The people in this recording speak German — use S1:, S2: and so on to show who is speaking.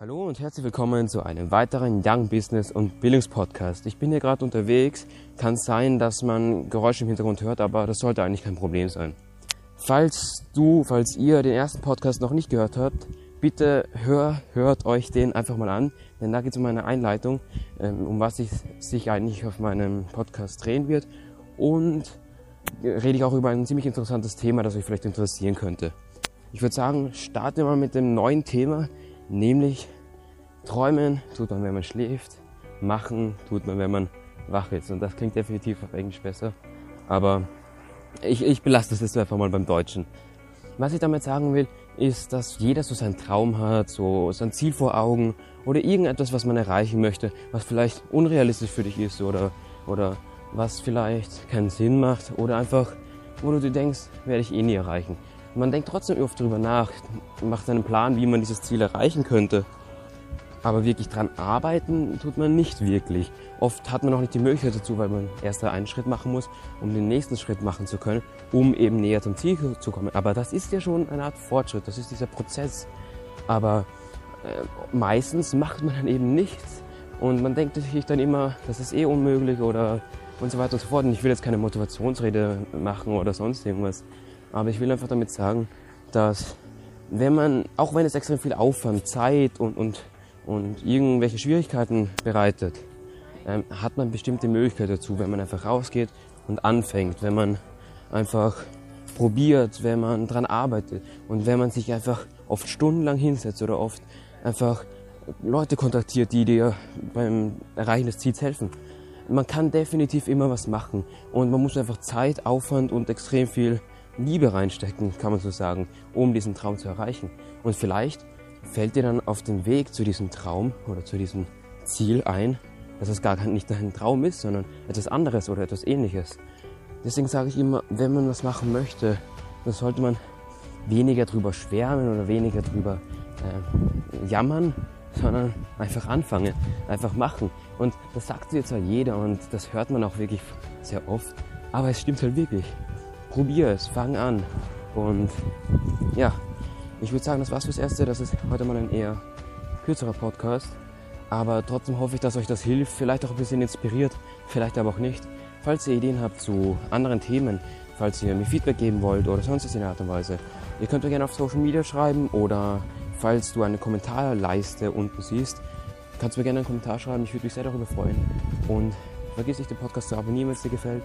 S1: Hallo und herzlich willkommen zu einem weiteren Young Business und Bildungspodcast. Ich bin hier gerade unterwegs. Kann sein, dass man Geräusche im Hintergrund hört, aber das sollte eigentlich kein Problem sein. Falls du, falls ihr den ersten Podcast noch nicht gehört habt, bitte hör, hört euch den einfach mal an, denn da geht es um eine Einleitung, ähm, um was sich, sich eigentlich auf meinem Podcast drehen wird und rede ich auch über ein ziemlich interessantes Thema, das euch vielleicht interessieren könnte. Ich würde sagen, starten wir mal mit dem neuen Thema, nämlich träumen tut man, wenn man schläft, machen tut man, wenn man wach ist. Und das klingt definitiv auf Englisch besser, aber ich, ich belasse das jetzt einfach mal beim Deutschen. Was ich damit sagen will, ist, dass jeder so seinen Traum hat, so sein Ziel vor Augen oder irgendetwas, was man erreichen möchte, was vielleicht unrealistisch für dich ist oder, oder was vielleicht keinen Sinn macht oder einfach, wo du dir denkst, werde ich eh nie erreichen. Man denkt trotzdem oft darüber nach, macht einen Plan, wie man dieses Ziel erreichen könnte. Aber wirklich dran arbeiten tut man nicht wirklich. Oft hat man auch nicht die Möglichkeit dazu, weil man erst einen Schritt machen muss, um den nächsten Schritt machen zu können, um eben näher zum Ziel zu kommen. Aber das ist ja schon eine Art Fortschritt, das ist dieser Prozess. Aber äh, meistens macht man dann eben nichts und man denkt sich dann immer, das ist eh unmöglich oder und so weiter und so fort. Und ich will jetzt keine Motivationsrede machen oder sonst irgendwas. Aber ich will einfach damit sagen, dass wenn man, auch wenn es extrem viel Aufwand, Zeit und, und, und irgendwelche Schwierigkeiten bereitet, ähm, hat man bestimmte Möglichkeiten dazu, wenn man einfach rausgeht und anfängt, wenn man einfach probiert, wenn man dran arbeitet und wenn man sich einfach oft stundenlang hinsetzt oder oft einfach Leute kontaktiert, die dir beim Erreichen des Ziels helfen. Man kann definitiv immer was machen und man muss einfach Zeit, Aufwand und extrem viel Liebe reinstecken, kann man so sagen, um diesen Traum zu erreichen. Und vielleicht fällt dir dann auf dem Weg zu diesem Traum oder zu diesem Ziel ein, dass es gar nicht dein Traum ist, sondern etwas anderes oder etwas ähnliches. Deswegen sage ich immer, wenn man was machen möchte, dann sollte man weniger drüber schwärmen oder weniger drüber äh, jammern, sondern einfach anfangen, einfach machen. Und das sagt dir zwar jeder und das hört man auch wirklich sehr oft, aber es stimmt halt wirklich probier es, fang an. Und ja, ich würde sagen, das war's fürs Erste. Das ist heute mal ein eher kürzerer Podcast. Aber trotzdem hoffe ich, dass euch das hilft, vielleicht auch ein bisschen inspiriert, vielleicht aber auch nicht. Falls ihr Ideen habt zu anderen Themen, falls ihr mir Feedback geben wollt oder sonst in der Art und Weise, ihr könnt mir gerne auf Social Media schreiben oder falls du eine Kommentarleiste unten siehst, kannst du mir gerne einen Kommentar schreiben. Ich würde mich sehr darüber freuen. Und vergiss nicht, den Podcast zu abonnieren, wenn es dir gefällt.